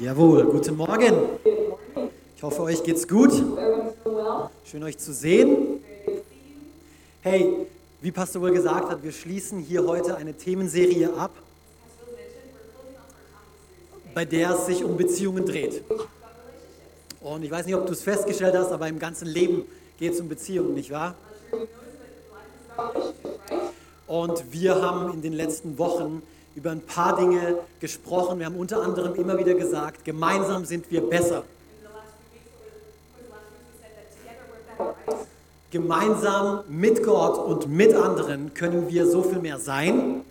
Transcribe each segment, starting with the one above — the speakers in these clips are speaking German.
Jawohl, guten Morgen. Ich hoffe, euch geht's gut. Schön euch zu sehen. Hey, wie Pastor wohl gesagt hat, wir schließen hier heute eine Themenserie ab, bei der es sich um Beziehungen dreht. Und ich weiß nicht, ob du es festgestellt hast, aber im ganzen Leben geht es um Beziehungen, nicht wahr? Und wir haben in den letzten Wochen über ein paar Dinge gesprochen. Wir haben unter anderem immer wieder gesagt, gemeinsam sind wir besser. Gemeinsam mit Gott und mit anderen können wir so viel mehr sein.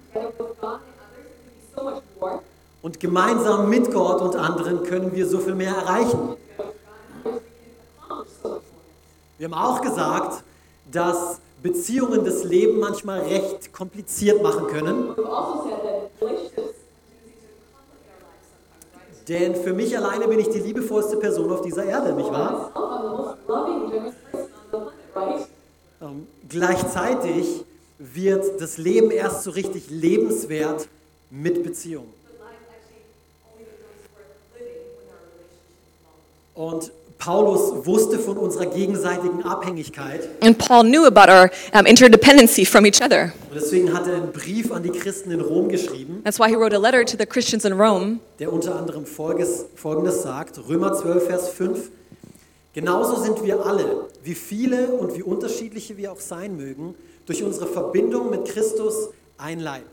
Und gemeinsam mit Gott und anderen können wir so viel mehr erreichen. Wir haben auch gesagt, dass Beziehungen das Leben manchmal recht kompliziert machen können. Denn für mich alleine bin ich die liebevollste Person auf dieser Erde, nicht wahr? Ähm, gleichzeitig wird das Leben erst so richtig lebenswert mit Beziehung. Und Paulus wusste von unserer gegenseitigen Abhängigkeit. And Paul knew about our um, interdependency from each other. Und deswegen hat er einen Brief an die Christen in Rom geschrieben, That's why he wrote a letter to the Christians in Rome der unter anderem Folgendes, Folgendes sagt. Römer 12, Vers 5. Genauso sind wir alle, wie viele und wie unterschiedliche wir auch sein mögen, durch unsere Verbindung mit Christus ein Leib.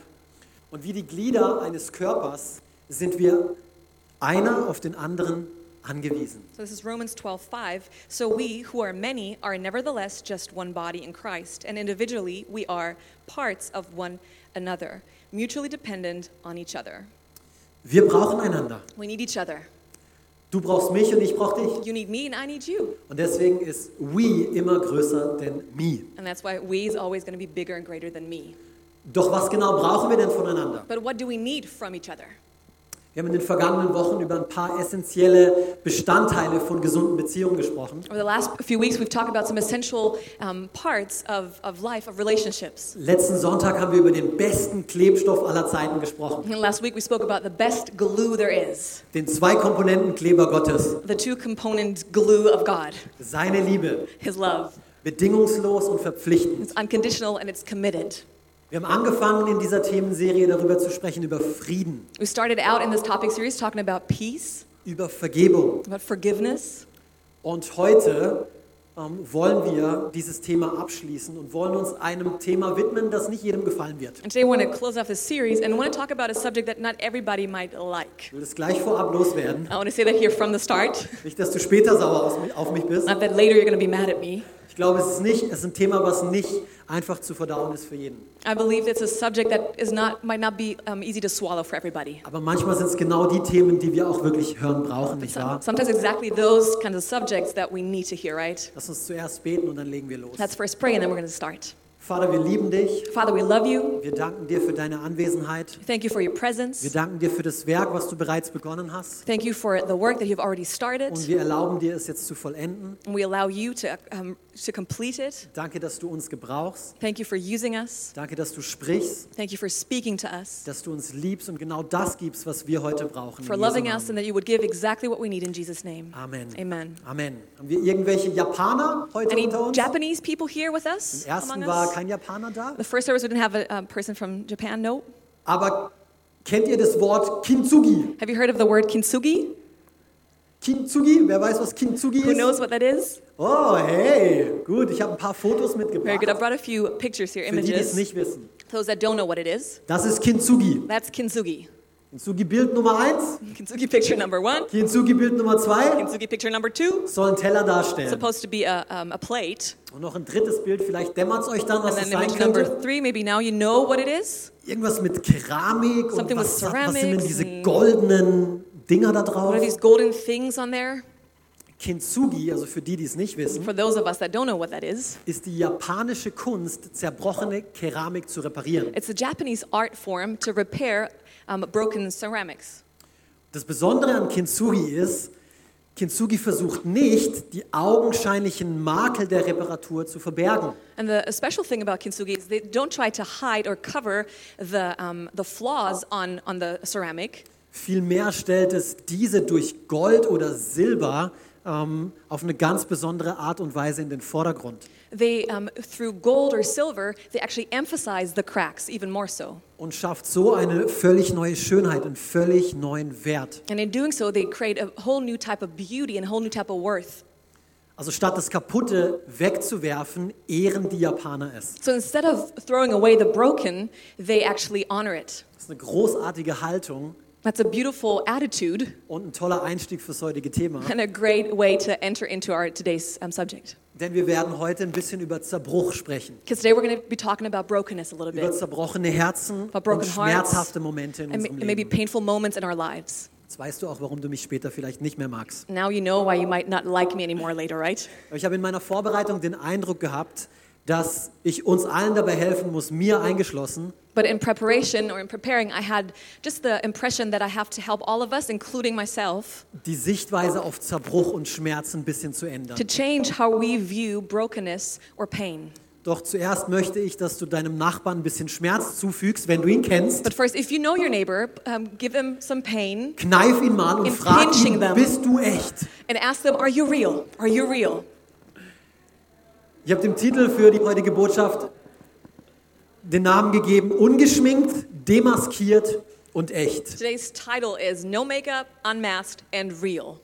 Und wie die Glieder eines Körpers sind wir einer auf den anderen angewiesen. So this is Romans 12:5. So we, who are many, are nevertheless just one body in Christ, and individually we are parts of one another, mutually dependent on each other. Wir brauchen einander. We need each other. Du brauchst mich und ich brauche dich. You need me and I need you. Und deswegen ist we immer größer denn me. And that's why we is always going to be bigger and greater than me. Doch was genau brauchen wir denn voneinander? But what do we need from each other? Wir haben in den vergangenen Wochen über ein paar essentielle Bestandteile von gesunden Beziehungen gesprochen. Over the last few weeks, we've talked about some essential um, parts of, of life, of relationships. Letzten Sonntag haben wir über den besten Klebstoff aller Zeiten gesprochen. And last week, we spoke about the best glue there is, Den Zwei-Komponenten-Kleber Gottes. the two component glue of God, Seine Liebe. His love. Bedingungslos und verpflichtend. It's unconditional and it's committed. Wir haben angefangen in dieser Themenserie darüber zu sprechen, über Frieden, We started out in this topic series talking about peace, über Vergebung. about forgiveness. Und heute ähm, wollen wir dieses Thema abschließen und wollen uns einem Thema widmen, das nicht jedem gefallen wird. And today, we want to close off this series and want to talk about a subject that not everybody might like. Ich will das gleich vorab loswerden. I want to say that here from the start. Nicht, dass du später sauer aus- auf mich bist. Not that later you're going to be mad at me. Ich glaube, es ist, nicht, es ist ein Thema, was nicht einfach zu verdauen ist für jeden. I believe it's a subject that is not might not be um, easy to swallow for everybody. Aber manchmal sind es genau die Themen, die wir auch wirklich hören brauchen, nicht wahr? Sometimes exactly those kinds of subjects that we need to hear, right? Lass uns zuerst beten und dann legen wir los. Let's first pray and then we're going to start. Vater, wir lieben dich. Father, we love you. Wir danken dir für deine Anwesenheit. Thank you for your Wir presence. danken dir für das Werk, was du bereits begonnen hast. Thank you for the work that you've already started. Und wir erlauben dir, es jetzt zu vollenden. And we allow you to, um, to complete it. Danke, dass du uns gebrauchst. Thank you for using us. Danke, dass du sprichst, Thank you for speaking to us, dass du uns liebst und genau das gibst, was wir heute brauchen. for loving us, and that you would give exactly what we need in Jesus' name. Amen. Amen. Amen. Haben wir irgendwelche Japaner heute Any unter uns? Japanese people here with us? Im ersten war kein Japaner da. The first service, we didn't have a um, person from Japan. No. Aber kennt ihr das Wort Kintsugi? Have you heard of the word kintsugi? Kintsugi? Wer weiß, was Kintsugi Who ist? knows what that is? Oh, hey. Gut, ich habe ein paar Fotos Very good. I mitgebracht. brought a few pictures here, Für die, die es images. nicht wissen. Those that don't know what it is, Das ist Kintsugi. that's kintsugi. Kintsugi Bild Nummer 1, Kintsugi picture number one, Kintsugi Bild Nummer 2 kintsugi picture number two. soll einen Teller darstellen. Supposed to be a, um, a plate. Und noch ein drittes Bild, vielleicht dämmert es euch dann, was then sein image number könnte. three, maybe now you know what it is. Irgendwas mit Keramik und Something was, with was sind denn ceramics diese goldenen Dinger da What drauf? are these golden things on there? Kintsugi, also für die, die es nicht wissen, For those of us that don't know what that is, ist die japanische Kunst, zerbrochene Keramik zu reparieren. it's a Japanese art form to repair um, broken ceramics. Das Besondere an Kintsugi ist, Kintsugi versucht nicht, die augenscheinlichen Makel der Reparatur zu verbergen. And the a special thing about kintsugi is they don't try to hide or cover the, um, the flaws on, on the ceramic, Vielmehr stellt es diese durch Gold oder Silber ähm, auf eine ganz besondere Art und Weise in den Vordergrund. They, um, through gold or silver, they actually emphasize the cracks even more so. Und schafft so eine völlig neue Schönheit, einen völlig neuen Wert. And in doing so, they create a whole new type of beauty and a whole new type of worth. Also statt das Kaputte wegzuwerfen, ehren die Japaner es. So instead of throwing away the broken, they actually honor it. Das ist eine großartige Haltung That's a beautiful attitude und ein toller Einstieg fürs heutige Thema. and a great way to enter into our today's um, subject. Denn wir werden heute ein bisschen über Zerbruch sprechen. Because today we're going to be talking about brokenness a little Über bit, zerbrochene Herzen About broken und hearts schmerzhafte Momente in and, unserem and maybe Leben. painful moments in our lives. Jetzt weißt du auch, warum du mich später vielleicht nicht mehr magst. Now you know why you might not like me anymore later, right? Ich habe in meiner Vorbereitung den Eindruck gehabt, dass ich uns allen dabei helfen muss, mir eingeschlossen, But in preparation or in preparing, I had just the impression that I have to help all of us, including myself, die Sichtweise auf Zerbruch und Schmerz ein bisschen zu ändern. to change how we view brokenness or pain. Doch zuerst möchte ich, dass du deinem Nachbarn ein bisschen Schmerz zufügst, wenn du ihn kennst. But first, if you know your neighbor, um, give them some pain Kneif ihn mal und frag ihn, them. bist du echt? and ask them, Are you real? Are you real? Ich habe dem Titel für die heutige Botschaft den Namen gegeben, ungeschminkt, demaskiert und echt. Today's title is No Makeup, Unmasked, and Real.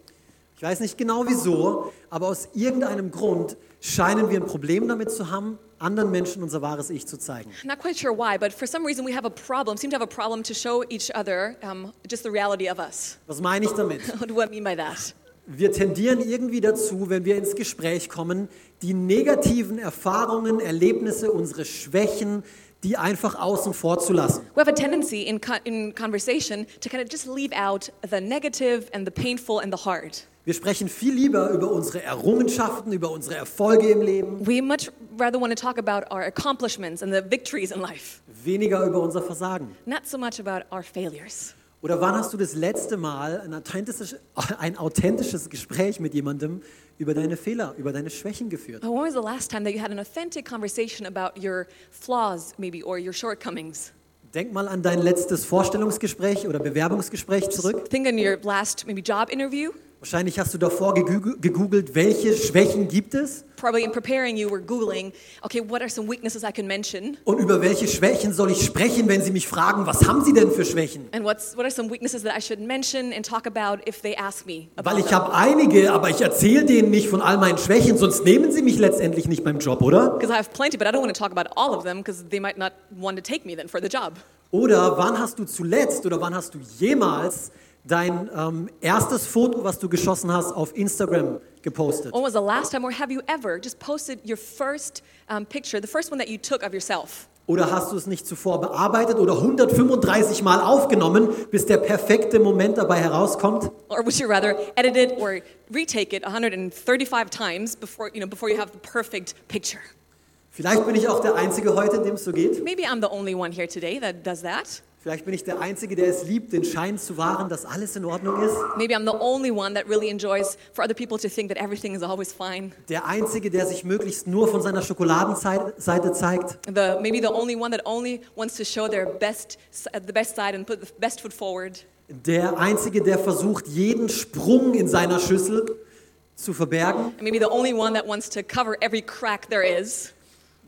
Ich weiß nicht genau wieso, aber aus irgendeinem Grund scheinen wir ein Problem damit zu haben, anderen Menschen unser wahres Ich zu zeigen. Not quite sure why, but for some reason we have a problem, seem to have a problem to show each other um, just the reality of us. Was meine ich damit? What do I mean by that? Wir tendieren irgendwie dazu, wenn wir ins Gespräch kommen, die negativen Erfahrungen, Erlebnisse, unsere Schwächen, die einfach außen vor zu lassen. We have a tendency in, co- in conversation to kind of just leave out the negative and the painful and the hard. Wir sprechen viel lieber über unsere Errungenschaften, über unsere Erfolge im Leben, We much rather want to talk about our accomplishments and the victories in life, weniger über unser Versagen. not so much about our failures. Oder wann hast du das letzte Mal ein authentisches, ein authentisches Gespräch mit jemandem über deine Fehler, über deine Schwächen geführt? But when was the last time that you had an authentic conversation about your flaws, maybe, or your shortcomings? Denk mal an dein letztes Vorstellungsgespräch oder Bewerbungsgespräch zurück. Think on your last, maybe, job interview. Wahrscheinlich hast du davor gegoogelt, welche Schwächen gibt es Probably in preparing, you were Googling, okay, what are some weaknesses I can mention? und über welche Schwächen soll ich sprechen, wenn sie mich fragen, was haben sie denn für Schwächen? And what's, what are some weaknesses that I should mention and talk about if they ask me Weil ich habe einige, aber ich erzähle denen nicht von all meinen Schwächen, sonst nehmen sie mich letztendlich nicht beim Job, oder? Because I have plenty, but I don't want to talk about all of them because they might not want to take me then for the job. Oder wann hast du zuletzt oder wann hast du jemals dein ähm, erstes Foto, was du geschossen hast, auf Instagram gepostet? When was the last time, or have you ever just posted your first um, picture, the first one that you took of yourself? Oder hast du es nicht zuvor bearbeitet oder 135 Mal aufgenommen, bis der perfekte Moment dabei herauskommt? Or would you rather edit it or retake it 135 times before you, know, before you have the perfect picture? Vielleicht bin ich auch der Einzige heute, dem es so geht. Maybe I'm the only one here today that does that. Vielleicht bin ich der Einzige, der es liebt, den Schein zu wahren, dass alles in Ordnung ist. Maybe I'm the only one that really enjoys for other people to think that everything is always fine. Der Einzige, der sich möglichst nur von seiner Schokoladenseite zeigt. The, maybe the only one that only wants to show their best, the best side and put the best foot forward. Der Einzige, der versucht, jeden Sprung in seiner Schüssel zu verbergen. And maybe the only one that wants to cover every crack there is.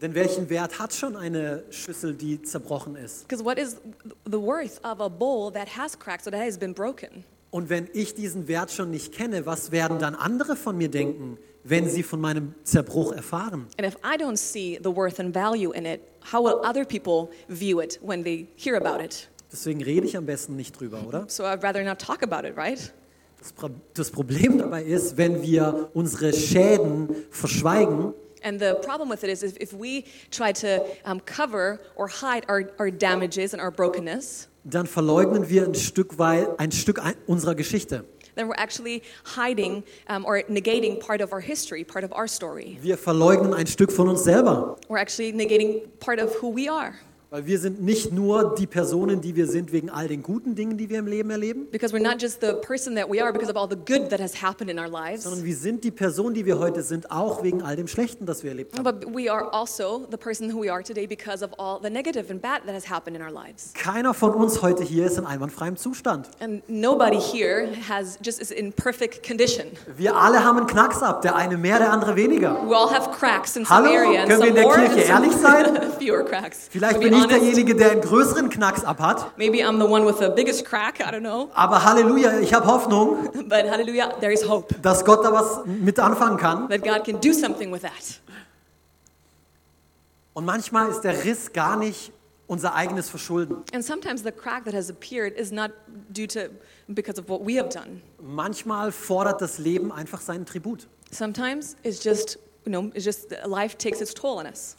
Denn welchen Wert hat schon eine Schüssel, die zerbrochen ist? Because what is the worth of a bowl that has cracks or that has been broken? Und wenn ich diesen Wert schon nicht kenne, was werden dann andere von mir denken, wenn sie von meinem Zerbruch erfahren? And if I don't see the worth and value in it, how will other people view it when they hear about it? Deswegen rede ich am besten nicht drüber, oder? So I'd rather not talk about it, right? Das, Pro das Problem dabei ist, wenn wir unsere Schäden verschweigen, And the problem with it is if, we try to um, cover or hide our, our damages and our brokenness, dann verleugnen wir ein Stück weit ein Stück unserer Geschichte. then we're actually hiding um, or negating part of our history, part of our story. Wir verleugnen ein Stück von uns selber. We're actually negating part of who we are. Weil wir sind nicht nur die Personen, die wir sind wegen all den guten Dingen, die wir im Leben erleben, Because we're not just the person that we are because of all the good that has happened in our lives, sondern wir sind die Person, die wir heute sind, auch wegen all dem Schlechten, das wir erlebt haben. but we are also the person who we are today because of all the negative and bad that has happened in our lives. Keiner von uns heute hier ist in einwandfreiem Zustand. And nobody here has just is in perfect condition. Wir alle haben einen Knacks ab, der eine mehr, der andere weniger. We all have cracks in some Hallo? area and Können wir in der more Kirche ehrlich sein? fewer cracks. Vielleicht To bin ich derjenige, der einen größeren Knacks ab hat, Maybe I'm the one with the biggest crack, I don't know. aber Halleluja, ich habe Hoffnung, But hallelujah, there is hope dass Gott da was mit anfangen kann. that God can do something with that. Und manchmal ist der Riss gar nicht unser eigenes Verschulden. And sometimes the crack that has appeared is not due to because of what we have done. Manchmal fordert das Leben einfach seinen Tribut. Sometimes it's just, you know, it's just life takes its toll on us.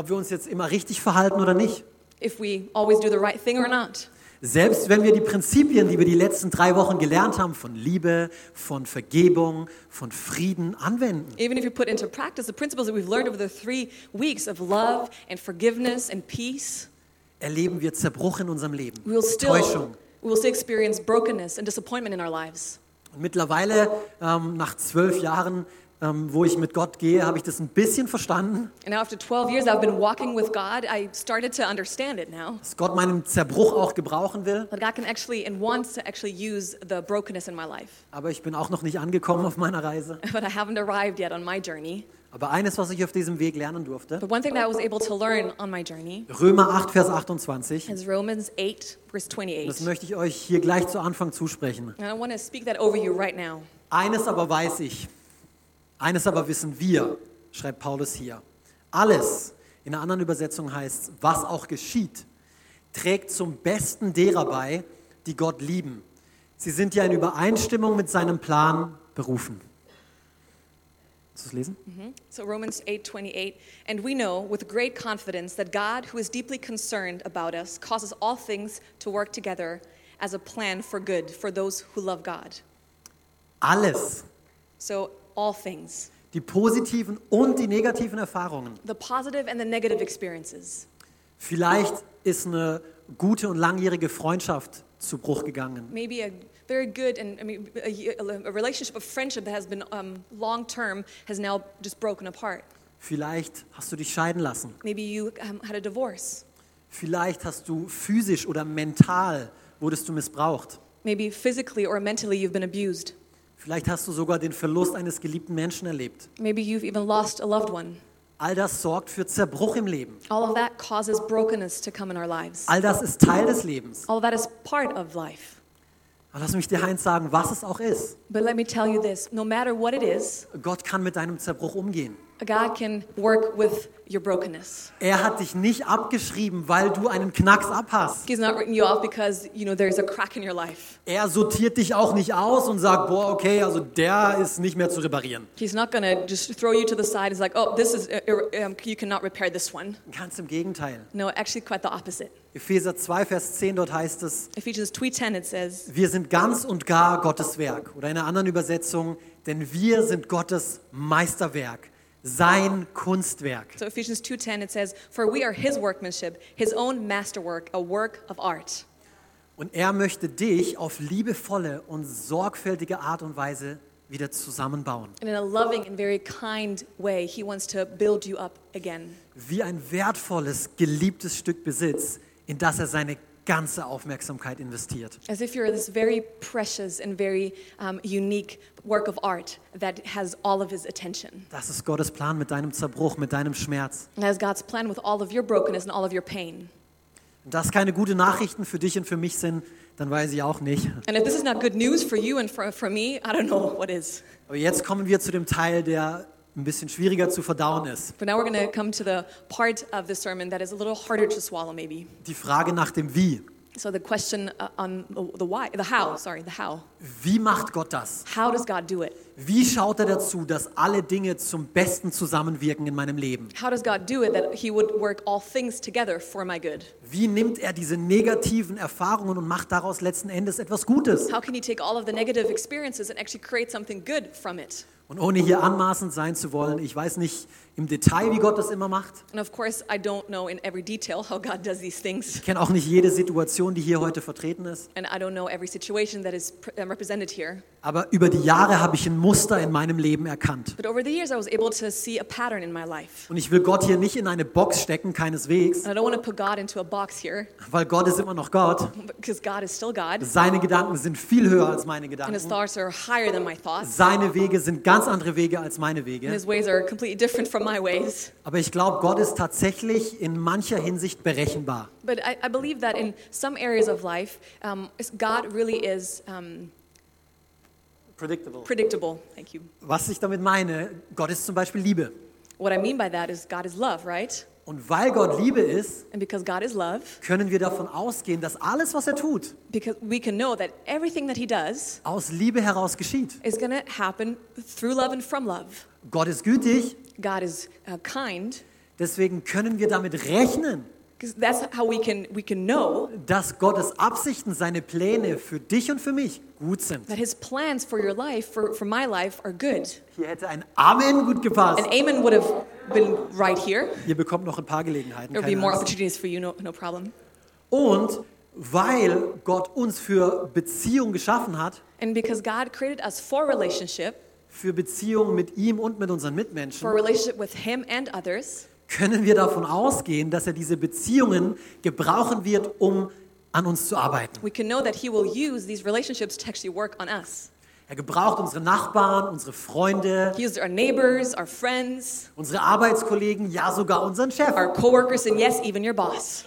Ob wir uns jetzt immer richtig verhalten oder nicht. If we always do the right thing or not. Selbst wenn wir die Prinzipien, die wir die letzten drei Wochen gelernt haben, von Liebe, von Vergebung, von Frieden anwenden. Even if you put into practice the principles that we've learned over the three weeks of love and forgiveness and peace, erleben wir Zerbruch in unserem Leben, we will still, Täuschung. we will still experience brokenness and disappointment in our lives. Und mittlerweile, ähm, nach zwölf Jahren, ähm, wo ich mit Gott gehe, habe ich das ein bisschen verstanden, And now after 12 years I've been walking with God, I started to understand it now. dass Gott meinen Zerbruch auch gebrauchen will. That God can actually and wants to actually use the brokenness in my life. Aber ich bin auch noch nicht angekommen auf meiner Reise. But I haven't arrived yet on my journey. Aber eines, was ich auf diesem Weg lernen durfte, But one thing that I was able to learn on my journey Römer 8, Vers 28, is Romans 8, verse das 28. möchte ich euch hier gleich zu Anfang zusprechen. And I want to speak that over you right now. Eines aber weiß ich, eines aber wissen wir, schreibt Paulus hier. Alles, in einer anderen Übersetzung heißt es, was auch geschieht, trägt zum Besten derer bei, die Gott lieben. Sie sind ja in Übereinstimmung mit seinem Plan berufen. Lesen? So Romans 8:28, and we know with great confidence that God, who is deeply concerned about us, causes all things to work together as a plan for good for those who love God. Alles, So all things, die positiven und die negativen Erfahrungen. the positive and the negative experiences. Vielleicht ist eine gute und langjährige Freundschaft zu Bruch gegangen. Maybe a very good and I mean a, a relationship of friendship that has been um, long term has now just broken apart. Vielleicht hast du dich scheiden lassen. Maybe you um, had a divorce. Vielleicht hast du physisch oder mental wurdest du missbraucht. Maybe physically or mentally you've been abused. Vielleicht hast du sogar den Verlust eines geliebten Menschen erlebt. Maybe you've even lost a loved one. All das sorgt für Zerbruch im Leben. All of that causes brokenness to come in our lives. All das ist Teil des Lebens. All that is part of life. Aber lass mich dir eins sagen, was es auch ist. But let me tell you this no matter what it is, Gott kann mit deinem Zerbruch umgehen. God can work with your brokenness. Er hat dich nicht abgeschrieben, weil du einen Knacks abhast. He's not written you off because, you know, there's a crack in your life. Er sortiert dich auch nicht aus und sagt, boah, okay, also der ist nicht mehr zu reparieren. He's not to just throw you to the side say, like, oh, this is, uh, um, you cannot repair this one. Ganz im Gegenteil. No, actually quite the opposite. Epheser 2, Vers 10, dort heißt es, Ephesians 2.10, it says, wir sind ganz und gar Gottes Werk. Oder in einer anderen Übersetzung, denn wir sind Gottes Meisterwerk, sein Kunstwerk. so Ephesians 2.10, it says, for we are his workmanship, his own masterwork, a work of art. Und er möchte dich auf liebevolle und sorgfältige Art und Weise wieder zusammenbauen. And in a loving and very kind way, he wants to build you up again. Wie ein wertvolles, geliebtes Stück Besitz, in das er seine ganze Aufmerksamkeit investiert. As if you're this very precious and very um, unique work of art that has all of his attention. Das ist Gottes Plan mit deinem Zerbruch, mit deinem Schmerz. And God's plan with all of your brokenness and all of your pain. Wenn das keine gute Nachrichten für dich und für mich sind, dann weiß ich auch nicht. And if this is not good news for you and for, for me, I don't know what is. Aber jetzt kommen wir zu dem Teil, der ein bisschen schwieriger zu verdauen ist. But now we're going to come to the part of the sermon that is a little harder to swallow, maybe. Die Frage nach dem Wie. So the question uh, on the, the why, the how, sorry, the how. Wie macht Gott das? How does God do it? Wie schaut er dazu, dass alle Dinge zum Besten zusammenwirken in meinem Leben? How does God do it that He would work all things together for my good? Wie nimmt er diese negativen Erfahrungen und macht daraus letzten Endes etwas Gutes? How can he take all of the negative experiences and actually create something good from it? Und ohne hier anmaßend sein zu wollen, ich weiß nicht im Detail, wie Gott das immer macht. And of course, I don't know in every detail how God does these things. Ich kenne auch nicht jede Situation, die hier heute vertreten ist. And I don't know every situation that is pr- represented here. Aber über die Jahre habe ich ein Muster in meinem Leben erkannt. Und ich will Gott hier nicht in eine Box stecken, keineswegs, And I don't want to put God into a box here weil Gott ist immer noch Gott. because God is still God. Seine Gedanken sind viel höher als meine And his Gedanken. thoughts are higher than my thoughts. Seine Wege sind ganz andere Wege als meine Wege. Aber ich glaube, Gott ist tatsächlich in mancher Hinsicht berechenbar. But I, I believe that in some areas of life, um, God really is um, Predictable. predictable. Thank you. Was ich damit meine, Gott ist zum Beispiel Liebe. What I mean by that is God is love, right? Und weil Gott Liebe ist, And because God is love, können wir davon ausgehen, dass alles, was er tut, because we can know that everything that he does aus Liebe heraus geschieht. is going to happen through love and from love. Gott ist gütig, God is uh, kind, deswegen können wir damit rechnen, that's how we can we can know dass Gottes Absichten, seine Pläne für dich und für mich gut sind. that his plans for your life, for, for my life, are good. Hier hätte ein Amen gut gepasst. And Amen would have been right here. Ihr bekommt noch ein paar Gelegenheiten. There would be more Angst. opportunities for you, no, no problem. Und weil Gott uns für Beziehung geschaffen hat, And because God created us for relationship, für Beziehung mit ihm und mit unseren for Mitmenschen, a relationship with Him and others, können wir davon ausgehen, dass er diese Beziehungen gebrauchen wird, um an uns zu arbeiten. we can know that He will use these relationships to actually work on us. Er gebraucht unsere Nachbarn, unsere Freunde, He used our neighbors, our friends, unsere Arbeitskollegen, ja sogar unseren Chef our coworkers, and yes, even your boss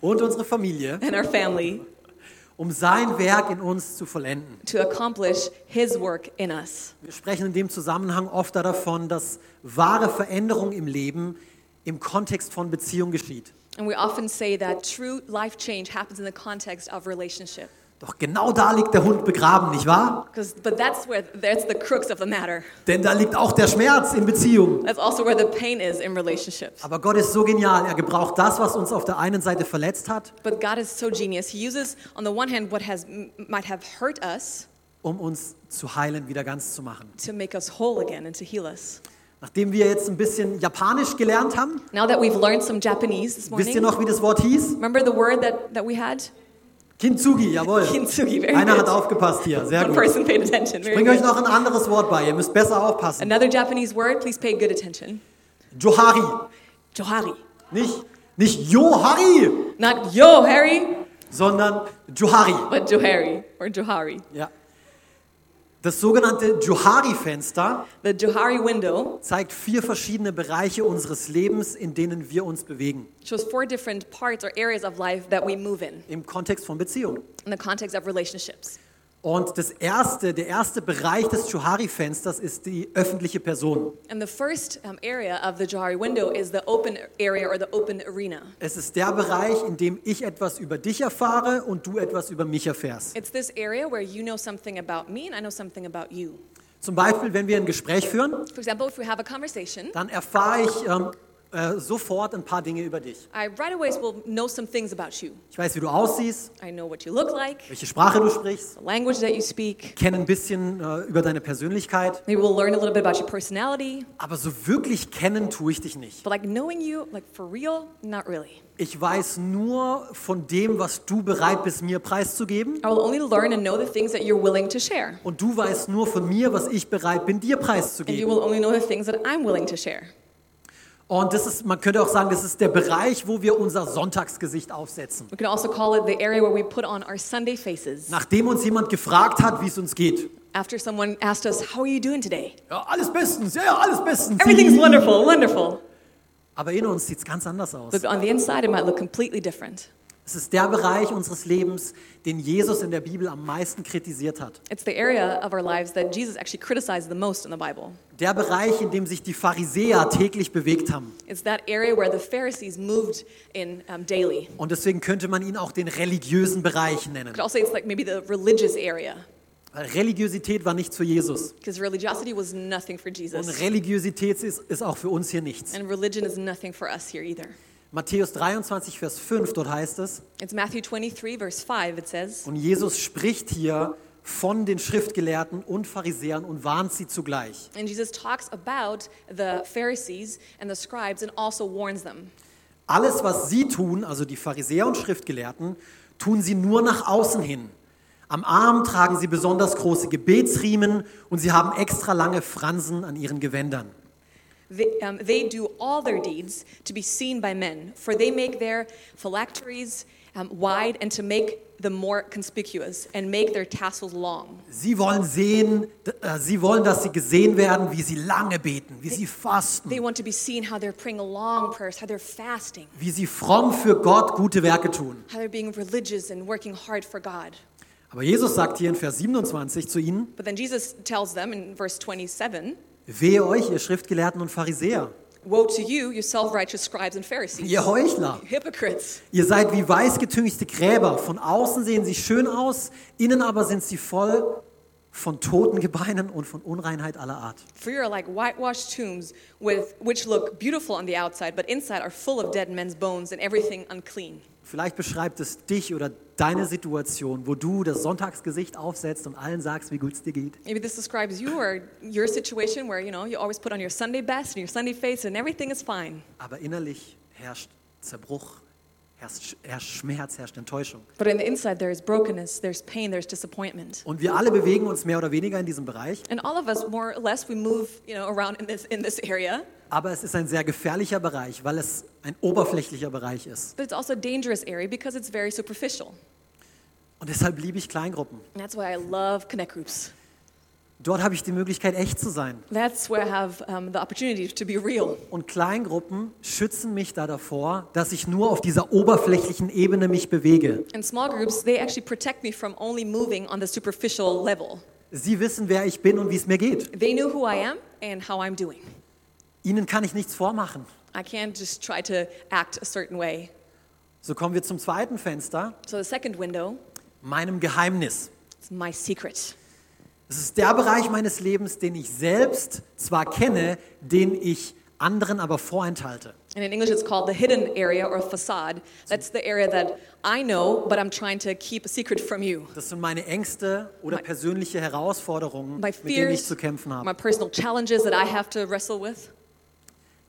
und unsere Familie, and our family um sein Werk in uns zu vollenden. to accomplish His work in us. Wir sprechen in dem Zusammenhang oft davon, dass wahre Veränderung im Leben im Kontext von Beziehung geschieht. And we often say that true life change happens in the context of relationship. Doch genau da liegt der Hund begraben, nicht wahr? but that's where that's the crux of the matter. Denn da liegt auch der Schmerz in Beziehung. That's also where the pain is in relationships. Aber Gott ist so genial. Er gebraucht das, was uns auf der einen Seite verletzt hat, But God is so genius. He uses, on the one hand, what has might have hurt us um uns zu heilen, wieder ganz zu machen. to make us whole again and to heal us. Nachdem wir jetzt ein bisschen Japanisch gelernt haben, Now that we've learned some Japanese this wisst ihr morning, noch, wie das Wort hieß? remember the word that, that we had? Kintsugi, jawohl. Kintsugi. Very Einer hat good. aufgepasst hier, sehr One gut. person paid attention. Very Bring euch noch ein anderes Wort bei, ihr müsst besser aufpassen. Another Japanese word. Please pay good attention. Johari, Johari. nicht, nicht Johari, Not yo Harry, sondern Johari. but Johari or Johari. Ja. Das sogenannte Johari-Fenster zeigt vier verschiedene Bereiche unseres Lebens, in denen wir uns bewegen, shows four different parts or areas of life that we move in im Kontext von Beziehungen. in the context of relationships. Und das erste, der erste Bereich des Johari-Fensters ist die öffentliche Person. And the first um, area of the Johari window is the open area or the open arena. Es ist der Bereich, in dem ich etwas über dich erfahre und du etwas über mich erfährst. It's this area where you know something about me and I know something about you. Zum Beispiel, wenn wir ein Gespräch führen, For example, if we have a conversation, dann erfahre ich ähm, äh, sofort ein paar Dinge über dich. I right away will know some things about you. Ich weiß, wie du aussiehst, I know what you look like, welche Sprache du sprichst, the language that you speak. kenne ein bisschen äh, über deine Persönlichkeit, Maybe we'll learn a little bit about your personality. aber so wirklich kennen tue ich dich nicht. But like knowing you, like for real, not really. Ich weiß nur von dem, was du bereit bist, mir preiszugeben. Und du weißt nur von mir, was ich bereit bin, dir preiszugeben. Und das ist, man könnte auch sagen, das ist der Bereich, wo wir unser Sonntagsgesicht aufsetzen. We can also call it the area where we put on our Sunday faces. Nachdem uns jemand gefragt hat, wie es uns geht. After someone asked us, How are you doing today? Ja, alles bestens, ja, ja, alles bestens. Everything's wonderful, wonderful. Aber in uns sieht es ganz anders aus. But on the inside, it might look completely different. Es ist der Bereich unseres Lebens, den Jesus in der Bibel am meisten kritisiert hat. It's the area of our lives that Jesus actually criticized the most in the Bible. Der Bereich, in dem sich die Pharisäer täglich bewegt haben. It's that area where the Pharisees moved in um, daily. Und deswegen könnte man ihn auch den religiösen Bereich nennen. Could also it's like maybe the religious area, Weil Religiosität war nichts für Jesus. because religiosity was nothing for Und Jesus. Religiosität ist, ist auch für uns hier nichts. And religion is nothing for us here either. Matthäus 23, Vers 5, dort heißt es, It's Matthew 23, verse 5, it says. und Jesus spricht hier von den Schriftgelehrten und Pharisäern und warnt sie zugleich. And Jesus talks about the Pharisees and the scribes and also warns them. Alles, was sie tun, also die Pharisäer und Schriftgelehrten, tun sie nur nach außen hin. Am Arm tragen sie besonders große Gebetsriemen und sie haben extra lange Fransen an ihren Gewändern. They, um, they do all their deeds to be seen by men, for they make their phylacteries um, wide and to make them more conspicuous and make their tassels long. Sie wollen sehen, äh, sie wollen, dass sie gesehen werden, wie sie lange beten, wie sie fasten, They want to be seen how they're praying long prayers, how they're fasting, wie sie fromm für Gott gute Werke tun. how they're being religious and working hard for God. Aber Jesus sagt hier in Vers 27 zu ihnen, But then Jesus tells them in verse 27 wehe euch, ihr Schriftgelehrten und Pharisäer, Woe to you, you self righteous scribes and Pharisees, ihr Heuchler. hypocrites! Ihr seid wie weißgetünchte Gräber. Von außen sehen sie schön aus, innen aber sind sie voll von toten Gebeinen und von Unreinheit aller Art. For you are like whitewashed tombs, with, which look beautiful on the outside, but inside are full of dead men's bones and everything unclean. Vielleicht beschreibt es dich oder deine Situation, wo du das Sonntagsgesicht aufsetzt und allen sagst, wie gut es dir geht. Maybe this describes you or your situation where you know you always put on your Sunday best and your Sunday face and everything is fine. Aber innerlich herrscht Zerbruch, herrscht, herrscht Schmerz, herrscht Enttäuschung. But in the inside there is brokenness, there's pain, there's disappointment. Und wir alle bewegen uns mehr oder weniger in diesem Bereich. And all of us more or less we move, you know, around in this in this area. Aber es ist ein sehr gefährlicher Bereich, weil es ein oberflächlicher Bereich ist. But it's also a dangerous area because it's very superficial. Und deshalb liebe ich Kleingruppen. And that's why I love connect groups. Dort habe ich die Möglichkeit, echt zu sein. That's where I have um, the opportunity to be real. Und Kleingruppen schützen mich da davor, dass ich nur auf dieser oberflächlichen Ebene mich bewege. And small groups, they actually protect me from only moving on the superficial level. Sie wissen, wer ich bin und wie es mir geht. They know who I am and how I'm doing. Ihnen kann ich nichts vormachen. I can't just try to act a certain way. So kommen wir zum zweiten Fenster, So the second window meinem Geheimnis. is my secret. Es ist der Bereich meines Lebens, den ich selbst zwar kenne, den ich anderen aber vorenthalte. And in English, it's called the hidden area or facade. That's the area that I know, but I'm trying to keep a secret from you. Das sind meine Ängste oder My- persönliche Herausforderungen, My mit denen ich fears, zu kämpfen my habe. personal challenges that I have to wrestle with.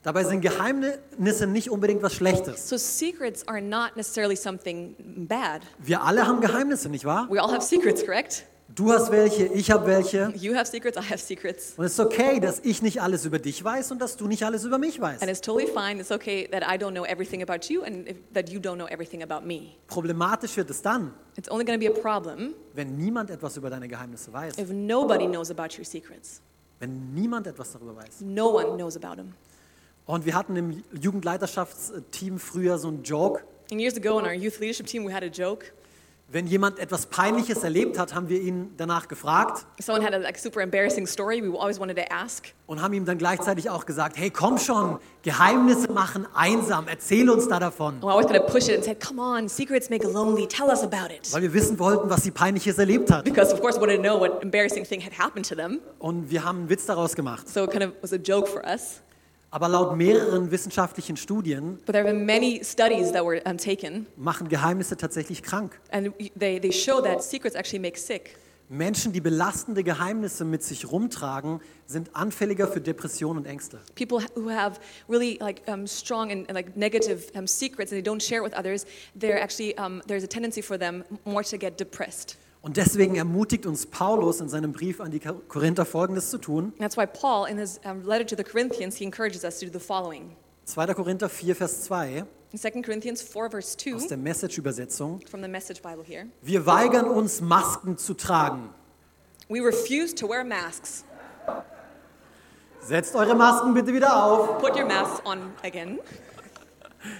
Dabei sind Geheimnisse nicht unbedingt was Schlechtes. So secrets are not necessarily something bad. Wir alle haben Geheimnisse, nicht wahr? We all have secrets, correct? Du hast welche, ich habe welche. You have secrets, I have secrets. Und es ist okay, dass ich nicht alles über dich weiß und dass du nicht alles über mich weißt. And it's totally fine. It's okay that I don't know everything about you and that you don't know everything about me. Problematisch wird es dann, It's only going to be a problem wenn niemand etwas über deine Geheimnisse weiß. if nobody knows about your secrets. Wenn niemand etwas darüber weiß. No one knows about them. Und wir hatten im Jugendleiterschaftsteam früher so einen Joke. And years ago in our youth leadership team, we had a joke. Wenn jemand etwas Peinliches erlebt hat, haben wir ihn danach gefragt Someone had a like, super embarrassing story. We always wanted to ask. und haben ihm dann gleichzeitig auch gesagt, hey, komm schon, Geheimnisse machen einsam, erzähl uns da davon. We always kind of push it and said, "Come on, secrets make lonely. Tell us about it." Weil wir wissen wollten, was sie Peinliches erlebt hat. Because of course, we wanted to know what embarrassing thing had happened to them. Und wir haben einen Witz daraus gemacht. So it kind of was a joke for us. Aber laut mehreren wissenschaftlichen Studien But there have been many studies that were um, taken, machen Geheimnisse tatsächlich krank. and they, they show that secrets actually make sick. Menschen, die belastende Geheimnisse mit sich rumtragen, sind anfälliger für Depressionen und Ängste. People who have really like um, strong and, and, like negative um, secrets and they don't share it with others, they're actually um, there's a tendency for them more to get depressed. Und deswegen ermutigt uns Paulus in seinem Brief an die Korinther Folgendes zu tun. That's why Paul, in his um, letter to the Corinthians, he encourages us to do the following. 2. Korinther 4, Vers 2 In 2 Corinthians 4, verse 2, aus der Message-Übersetzung. from the Message Bible here, Wir weigern uns, Masken zu tragen. we refuse to wear masks. Setzt eure Masken bitte wieder auf. Put your masks on again.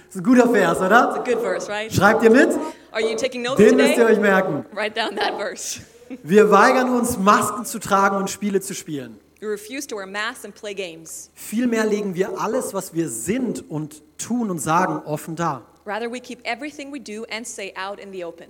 Das ist ein guter Vers, oder? It's a good verse, right? Schreibt ihr mit? Are you taking notes Den müsst ihr today? euch merken. Write down that verse. Wir weigern uns, Masken zu tragen und Spiele zu spielen. We refuse to wear masks and play games. Vielmehr legen wir alles, was wir sind und tun und sagen, offen dar. Rather, we keep everything we do and say out in the open.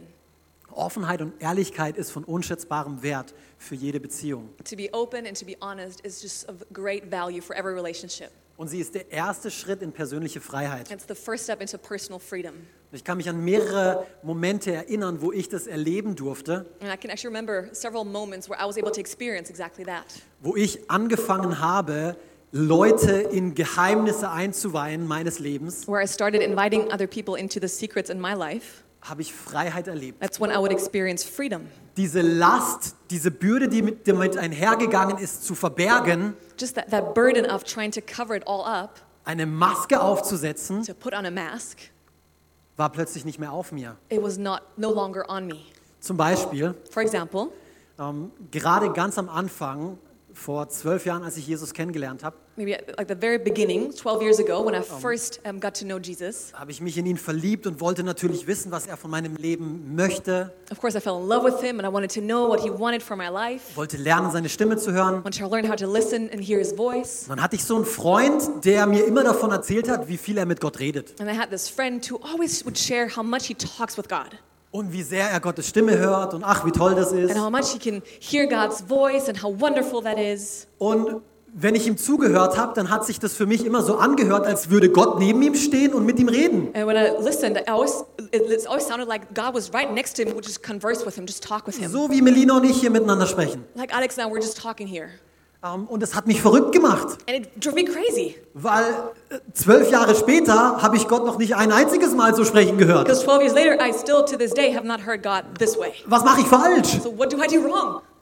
Offenheit und Ehrlichkeit ist von unschätzbarem Wert für jede Beziehung. To be open and to be honest is just of great value for every relationship. Und sie ist der erste Schritt in persönliche Freiheit. It's the first step into personal freedom. Ich kann mich an mehrere Momente erinnern, wo ich das erleben durfte, And I can actually remember several moments where I was able to experience exactly that. wo ich angefangen habe, Leute in Geheimnisse einzuweihen meines Lebens, Where I started inviting other people into the secrets in my life. Habe ich Freiheit erlebt. That's when I would experience freedom. Diese Last, diese Bürde, die mit, damit einhergegangen ist, zu verbergen, Just that, that burden of trying to cover it all up, eine Maske aufzusetzen, to put on a mask, war plötzlich nicht mehr auf mir. it was not no longer on me. Zum Beispiel, For example, ähm, gerade ganz am Anfang, vor zwölf Jahren, als ich Jesus kennengelernt habe, maybe like the very beginning, 12 years ago, when I first um, got to know Jesus, habe ich mich in ihn verliebt und wollte natürlich wissen, was er von meinem Leben möchte, of course I fell in love with him and I wanted to know what he wanted for my life. wollte lernen, seine Stimme zu hören. wanted to learn how to listen and hear his voice. Dann hatte ich so einen Freund, der mir immer davon erzählt hat, wie viel er mit Gott redet And I had this friend who always would share how much he talks with God und wie sehr er Gottes Stimme hört und ach, wie toll das ist. and how much he can hear God's voice and how wonderful that is. Und wenn ich ihm zugehört habe, dann hat sich das für mich immer so angehört, als würde Gott neben ihm stehen und mit ihm reden. And when I listened, I always, it, it always sounded like God was right next to him, would just converse with him, just talk with him. So wie Melina und ich hier miteinander sprechen. Like Alex and I were just talking here. Ähm, Und das hat mich verrückt gemacht, And it drove me crazy. weil äh, zwölf Jahre später habe ich Gott noch nicht ein einziges Mal so sprechen gehört. Because 12 years later. Was mache ich falsch? So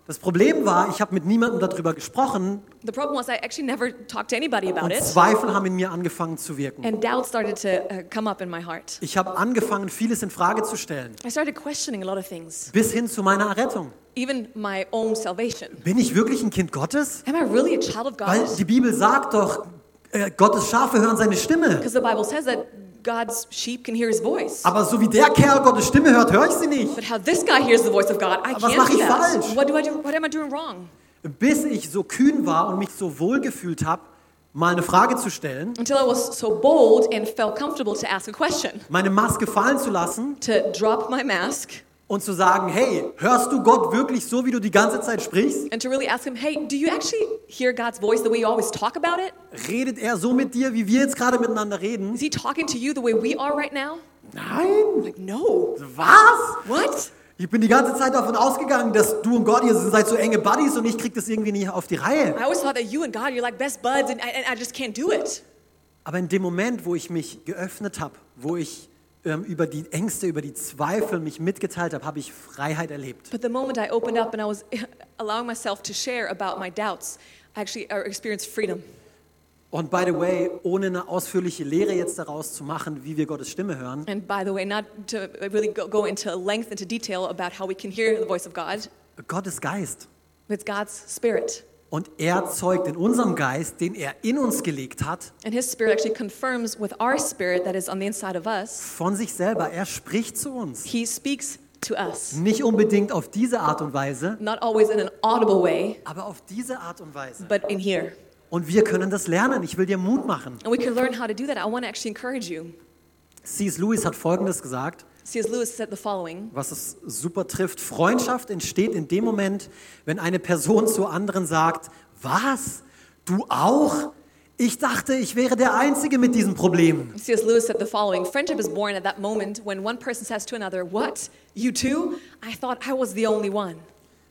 Das Problem war, ich habe mit niemandem darüber gesprochen The problem was I actually never talked to anybody about und it. Zweifel haben in mir angefangen zu wirken. And doubt started to uh, come up in my heart. Ich habe angefangen, vieles in Frage zu stellen, I started questioning a lot of things, bis hin zu meiner Errettung. even my own salvation. Bin ich wirklich ein Kind Gottes? Am I really a child of Weil God? die Bibel sagt doch, äh, Gottes Schafe hören seine Stimme. Because the Bible says that God's sheep can hear his voice. Aber so wie der Kerl Gottes Stimme hört, höre ich sie nicht. But how this guy hears the voice of God, I Aber was can't mache do ich that. falsch? What do I do? What am I doing wrong? Bis ich so kühn war und mich so wohl gefühlt habe, mal eine Frage zu stellen, Until I was so bold and felt comfortable to ask a question, meine Maske fallen zu lassen to drop my mask, und zu sagen, hey, hörst du Gott wirklich so, wie du die ganze Zeit sprichst? and to really ask him, hey, do you actually hear God's voice the way you always talk about it? Redet er so mit dir, wie wir jetzt gerade miteinander reden? Is he talking to you the way we are right now? Nein. Like, no. Was? What? Ich bin die ganze Zeit davon ausgegangen, dass du und Gott, ihr seid so enge Buddies und ich krieg das irgendwie nicht auf die Reihe. I always thought that you and God, you're like best buds, and I, and I just can't do it. Aber in dem Moment, wo ich mich geöffnet habe, wo ich über die Ängste, über die Zweifel mich mitgeteilt habe, habe ich Freiheit erlebt. But the moment I opened up and I was allowing myself to share about my doubts, I actually uh, experienced freedom. Und by the way, ohne eine ausführliche Lehre jetzt daraus zu machen, wie wir Gottes Stimme hören, And by the way, not to really go, go into length, into detail about how we can hear the voice of God, Gott ist Geist. it's God's Spirit. Und er zeugt in unserem Geist, den er in uns gelegt hat, And His Spirit actually confirms with our spirit that is on the inside of us. von sich selber. Er spricht zu uns. He speaks to us, Nicht unbedingt auf diese Art und Weise, not always in an audible way, aber auf diese Art und Weise. but in here. Und wir können das lernen. Ich will dir Mut machen. And we can learn how to do that. I want to actually encourage you. C.S. Lewis hat Folgendes gesagt, C.S. Lewis said the following was es super trifft. Freundschaft entsteht in dem Moment, wenn eine Person zu anderen sagt, was? Du auch? Ich dachte, ich wäre der Einzige mit diesem Problem. C.S. Lewis said the following Friendship is born at that moment when one person says to another, What? You too? I thought I was the only one.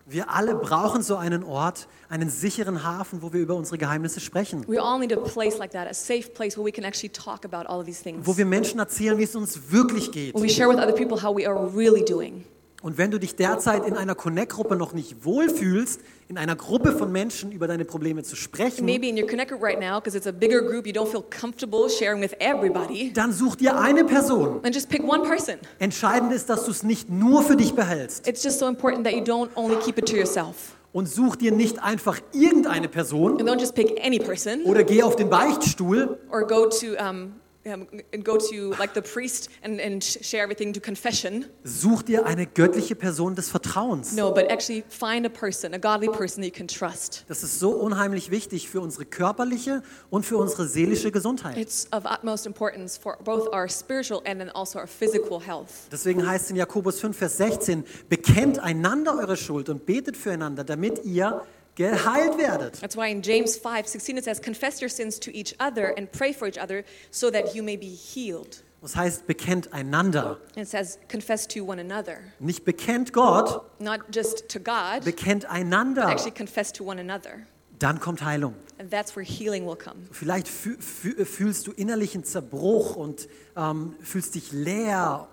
Wir alle brauchen so einen Ort, einen sicheren Hafen, wo wir über unsere Geheimnisse sprechen. We all need a place like that, a safe place where we can actually talk about all of these things. Wo wir Menschen erzählen, wie es uns wirklich geht. Where we share with other people how we are really doing. Und wenn du dich derzeit in einer Connect-Gruppe noch nicht wohlfühlst, in einer Gruppe von Menschen über deine Probleme zu sprechen, Maybe in your Connect group right now, because it's a bigger group, you don't feel comfortable sharing with everybody, dann such dir eine Person. then just pick one person. Entscheidend ist, dass du es nicht nur für dich behältst. It's just so important that you don't only keep it to yourself. Und such dir nicht einfach irgendeine Person And don't just pick any person oder geh auf den Beichtstuhl or go to, um, um, and go to like the priest and, and sh- share everything to confession. Such dir eine göttliche Person des Vertrauens. No, but actually find a person, a godly person that you can trust. Das ist so unheimlich wichtig für unsere körperliche und für unsere seelische Gesundheit. It's of utmost importance for both our spiritual and then also our physical health. Deswegen heißt es in Jakobus 5, Vers 16, bekennt einander eure Schuld und betet füreinander, damit ihr geheilt werdet. That's why in James 5 16 it says, Confess your sins to each other and pray for each other so that you may be healed. Das heißt, bekennt einander. It says, Confess to one another. Nicht bekennt Gott, Not just to God, bekennt but einander. actually confess to one another. Dann kommt Heilung. And that's where healing will come. Vielleicht fü fü fühlst du innerlichen Zerbruch und ähm, fühlst dich leer.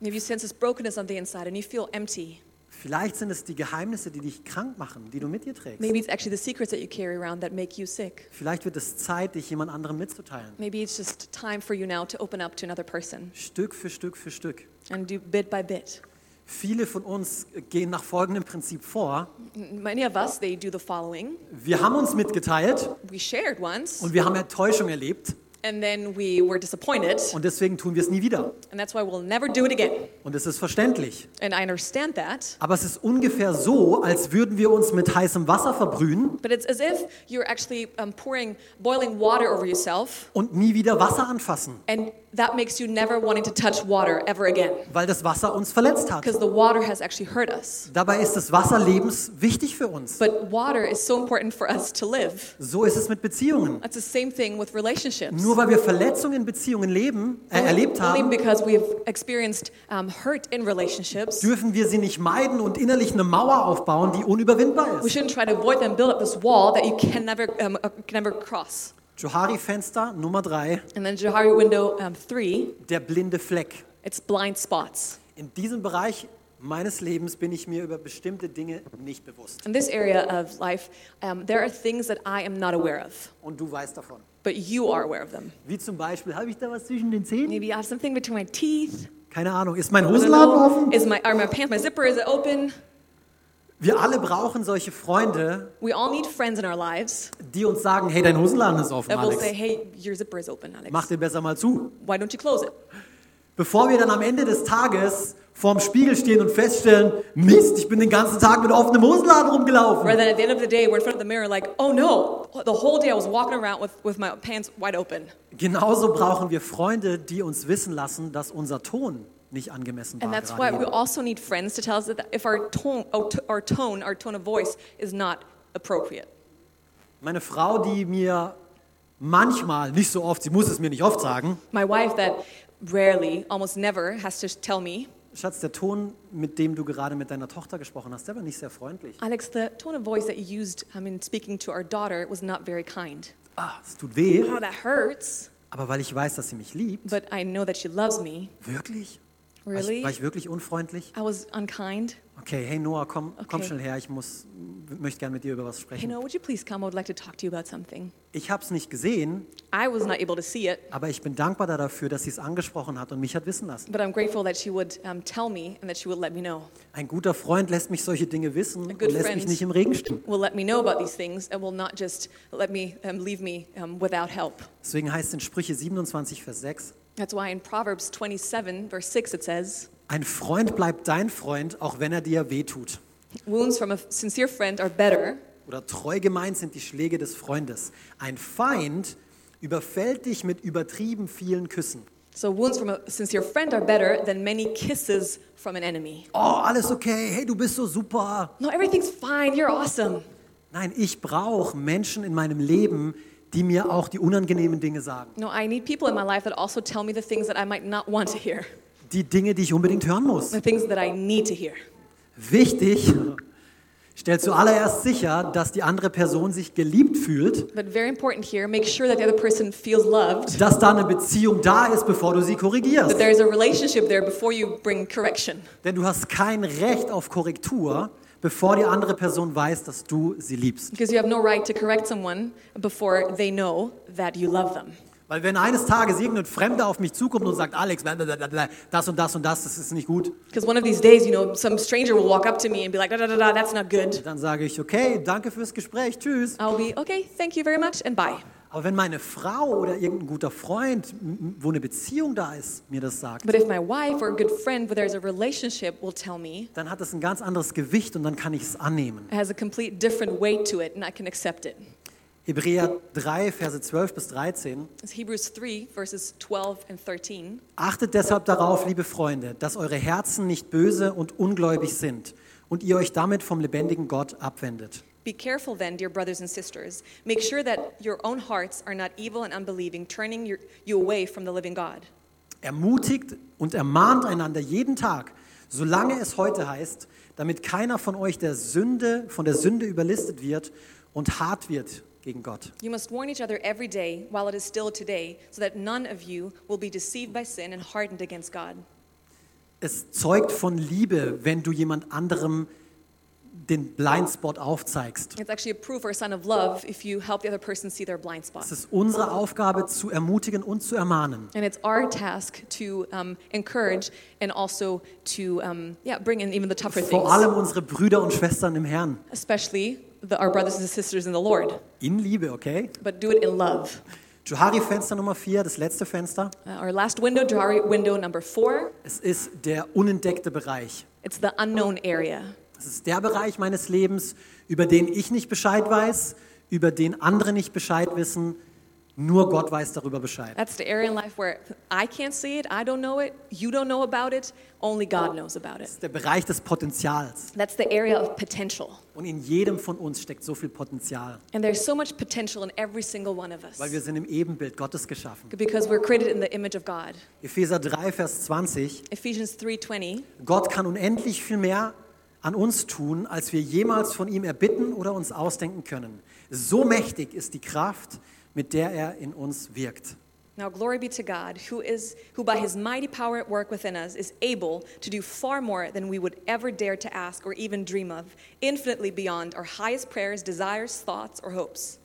Maybe you sense this brokenness on the inside and you feel empty. Vielleicht sind es die Geheimnisse, die dich krank machen, die du mit dir trägst. Maybe it's actually the secrets that you carry around that make you sick. Vielleicht wird es Zeit, dich jemand anderem mitzuteilen. Maybe it's just time for you now to open up to another person Stück für Stück für Stück. and do bit by bit. Viele von uns gehen nach folgendem Prinzip vor. Many of us, they do the following. Wir haben uns mitgeteilt We shared once, und wir haben Enttäuschung erlebt and then we were disappointed, und deswegen tun wir es nie wieder. and that's why we'll never do it again. Und es ist verständlich. And I understand that, Aber es ist ungefähr so, als würden wir uns mit heißem Wasser verbrühen but it's as if you're actually um, pouring boiling water over yourself, und nie wieder Wasser anfassen, and that makes you never wanting to touch water ever again, weil das Wasser uns verletzt hat. because the water has actually hurt us. Dabei ist das Wasser lebens wichtig für uns. But water is so important for us to live. So ist es mit Beziehungen. That's the same thing with relationships. Nur weil wir Verletzungen in Beziehungen leben, äh, erlebt Only haben, because we've experienced um, hurt in relationships, dürfen wir sie nicht meiden und innerlich eine Mauer aufbauen, die unüberwindbar we ist. shouldn't try to avoid them, build up this wall that you can never, um, uh, can never cross. Johari-Fenster Nummer drei, And then Johari window um, three, der blinde Fleck. it's blind spots. In diesem Bereich meines Lebens bin ich mir über bestimmte Dinge nicht bewusst. In this area of life, um, there are things that I am not aware of, Und du weißt davon. but you are aware of them. Wie zum Beispiel, habe ich da was zwischen den Zähnen? Maybe I have something between my teeth. Keine Ahnung. Ist mein Hosenladen offen? Is my, are my pants, my zipper, is it open? Wir alle brauchen solche Freunde, We all need friends in our lives die uns sagen, hey, dein Hosenladen ist offen, Alex. say, hey, is open, Mach Alex. den besser mal zu. Why don't you close it? Bevor wir dann am Ende des Tages vorm Spiegel stehen und feststellen, Mist, ich bin den ganzen Tag mit offenem Hosenladen rumgelaufen. Rather than at the end of the day, we're in front of the mirror like, oh no, the whole day I was walking around with, with my pants wide open. Genauso brauchen wir Freunde, die uns wissen lassen, dass unser Ton nicht angemessen war. And that's why we also need friends to tell us that if our tone, our tone, our tone of voice is not appropriate. Meine Frau, die mir manchmal, nicht so oft, sie muss es mir nicht oft sagen, My wife, that rarely, almost never, has to tell me, Schatz, der Ton, mit dem du gerade mit deiner Tochter gesprochen hast, der war nicht sehr freundlich. Alex, the tone of voice that you used, I mean, speaking to our daughter was not very kind. Ah, es tut weh, Oh, that hurts. aber weil ich weiß, dass sie mich liebt, But I know that she loves me. wirklich? War ich, Really? war ich wirklich unfreundlich? I was unkind. Okay, hey Noah, komm, komm Okay. schnell her, ich muss, möchte gerne mit dir über was Hey, sprechen. no, would you please come? I would like to talk to you about something. Ich habe es nicht gesehen, I was not able to see it, aber ich bin dankbar dafür, dass sie es angesprochen hat und mich hat wissen lassen. but I'm grateful that she would um, tell me and that she would let me know. Ein guter Freund lässt mich solche Dinge wissen und lässt mich nicht im Regen stehen. Will let me know about these things and will not just let me um, leave me um, without help. Deswegen heißt es in Sprüche 27, Vers 6, That's why in Proverbs 27, verse 6, it says, ein Freund bleibt dein Freund, auch wenn er dir wehtut. Wounds from a sincere friend are better Oder treu gemeint sind die Schläge des Freundes. Ein Feind überfällt dich mit übertrieben vielen Küssen. So wounds from a sincere friend are better than many kisses from an enemy. Oh, alles okay, hey, du bist so super. No, everything's fine. You're awesome. Nein, ich brauche Menschen in meinem Leben, die mir auch die unangenehmen Dinge sagen. No, I need people in my life that also tell me the things that I might not want to hear, Die Dinge, die ich unbedingt hören muss. the things that I need to hear. Wichtig, stell zuallererst sicher, dass die andere Person sich geliebt fühlt, But very important here, make sure that the other person feels loved, dass da eine Beziehung da ist, bevor du sie that korrigierst. there's a relationship there before you bring correction. Denn du hast kein Recht auf Korrektur, bevor die andere Person weiß, dass du sie liebst. Because you have no right to correct someone before they know that you love them. Weil wenn eines Tages irgendein Fremder auf mich zukommt und sagt, Alex, blablabla, das und das und das, das ist nicht gut, Because one of these days, you know, some stranger will walk up to me and be like, da da da da, that's not good. dann sage ich, okay, danke fürs Gespräch, tschüss. I'll be, okay, thank you very much, and bye. Aber wenn meine Frau oder irgendein guter Freund, wo eine Beziehung da ist, mir das sagt, But if my wife or a good friend where there's a relationship will tell me, dann hat es ein ganz anderes Gewicht und dann kann ich es annehmen. it has a complete different weight to it, and I can accept it. Hebräer 3, Verse 12 bis 13. It's Hebrews 3, verses 12 and 13. Achtet deshalb darauf, liebe Freunde, dass eure Herzen nicht böse und ungläubig sind und ihr euch damit vom lebendigen Gott abwendet. Be careful then, dear brothers and sisters. Make sure that your own hearts are not evil and unbelieving, turning your, you away from the living God. Ermutigt und ermahnt einander jeden Tag, solange es heute heißt, damit keiner von euch der Sünde, von der Sünde überlistet wird und hart wird gegen Gott. You must warn each other every day while it is still today, so that none of you will be deceived by sin and hardened against God. Es zeugt von Liebe, wenn du jemand anderem den Blindspot aufzeigst. It's actually a proof or a sign of love if you help the other person see their blind spot. Es ist unsere Aufgabe, zu ermutigen und zu ermahnen. And it's our task to um, encourage and also to um, yeah, bring in even the tougher Vor things, allem unsere Brüder und Schwestern im Herrn. especially the, our brothers and sisters in the Lord. In Liebe, okay? But do it in love. Johari Fenster Nummer 4, das letzte Fenster. Uh, our last window, Johari window number four, Es ist der unentdeckte Bereich. it's the unknown area. Es ist der Bereich meines Lebens, über den ich nicht Bescheid weiß, über den andere nicht Bescheid wissen. Nur Gott weiß darüber Bescheid. That's the area in life where I can't see it, I don't know it, you don't know about it, only God knows about it. ist der Bereich des Potenzials. That's the area of potential. Und in jedem von uns steckt so viel Potenzial, And there's so much potential in every single one of us weil wir sind im Ebenbild Gottes geschaffen. because we're created in the image of God. Epheser 3, Vers 20. Ephesians 3:20 Gott kann unendlich viel mehr an uns tun, als wir jemals von ihm erbitten oder uns ausdenken können. So mächtig ist die Kraft, mit der er in uns wirkt. Now glory be to God who is who by his mighty power at work within us is able to do far more than we would ever dare to ask or even dream of, infinitely beyond our highest prayers, desires, thoughts or hopes.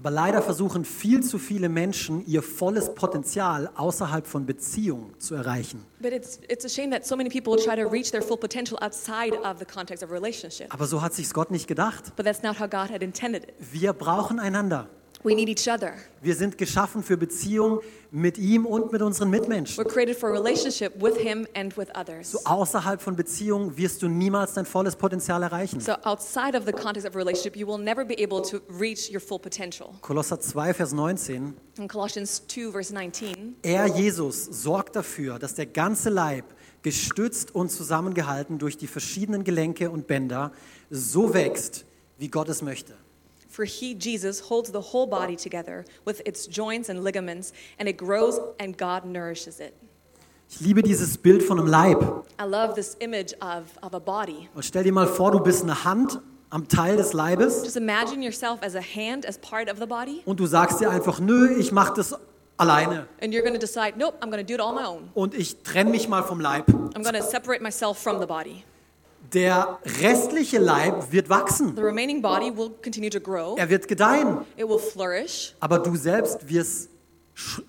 Aber leider versuchen viel zu viele Menschen, ihr volles Potenzial außerhalb von Beziehung zu erreichen. But it's it's a shame that so many people try to reach their full potential outside of the context of a relationship. Aber so hat sich's Gott nicht gedacht. Wir brauchen einander. We need each other. Wir sind geschaffen für Beziehung mit ihm und mit unseren Mitmenschen. We're created for a relationship with him and with others. So außerhalb von Beziehung wirst du niemals dein volles Potenzial erreichen. So outside of the context of relationship, you will never be able to reach your full potential. Kolosser 2, Vers 19. In Colossians 2 verse 19, Er, Jesus, sorgt dafür, dass der ganze Leib, gestützt und zusammengehalten durch die verschiedenen Gelenke und Bänder, so wächst, wie Gott es möchte. For he, Jesus, holds the whole body together with its joints and ligaments, and it grows and God nourishes it. Ich liebe dieses Bild von einem Leib. I love this image of, of a body. Und stell dir mal vor, du bist eine Hand am Teil des Leibes Just imagine yourself as a hand, as part of the body, und du sagst dir einfach, nö, ich mache das alleine and you're going to decide, nope, I'm going to do it all on my own. und ich trenne mich mal vom Leib. I'm going to separate myself from the body. Der restliche Leib wird wachsen, The remaining body will continue to grow, er wird gedeihen, it will flourish, aber du selbst wirst,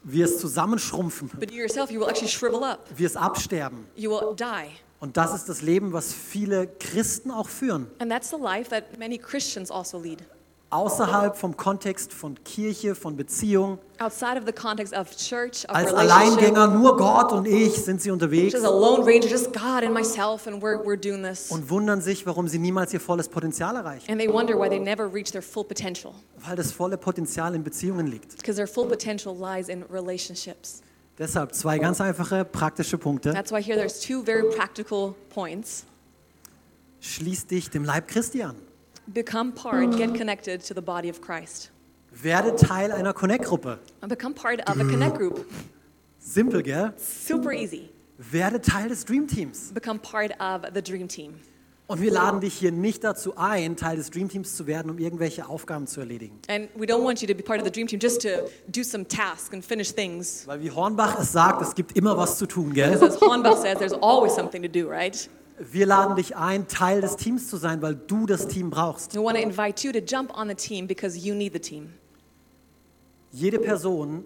wirst zusammenschrumpfen, but you yourself, you will actually shrivel up. wirst absterben. You will die. Und das ist das Leben, was viele Christen auch führen. And that's the life that many Christians also lead. Außerhalb vom Kontext von Kirche, von Beziehung. Outside of the context of church, of Als Alleingänger, nur Gott und ich sind sie unterwegs just a lone ranger, just God and myself, and we're, we're doing this. und wundern sich, warum sie niemals ihr volles Potenzial erreichen. And they wonder why they never reach their full potential. Weil das volle Potenzial in Beziehungen liegt. Because their full potential lies in relationships. Deshalb zwei ganz einfache, praktische Punkte. That's why here there's two very practical points. Schließ dich dem Leib Christi an. Become part, get connected to the body of Christ. Werde Teil einer Connect-Gruppe. And become part of a connect group. Simpel, gell? Super easy. Werde Teil des Dream Teams. Become part of the dream team. Und wir laden dich hier nicht dazu ein, Teil des Dream Teams zu werden, um irgendwelche Aufgaben zu erledigen. And we don't want you to be part of the dream team just to do some tasks and finish things. Weil wie Hornbach es sagt, es gibt immer was zu tun, gell? Because as Hornbach says, there's always something to do, right? Wir laden dich ein, Teil des Teams zu sein, weil du das Team brauchst. We want to invite you to jump on the team because you need the team. Jede Person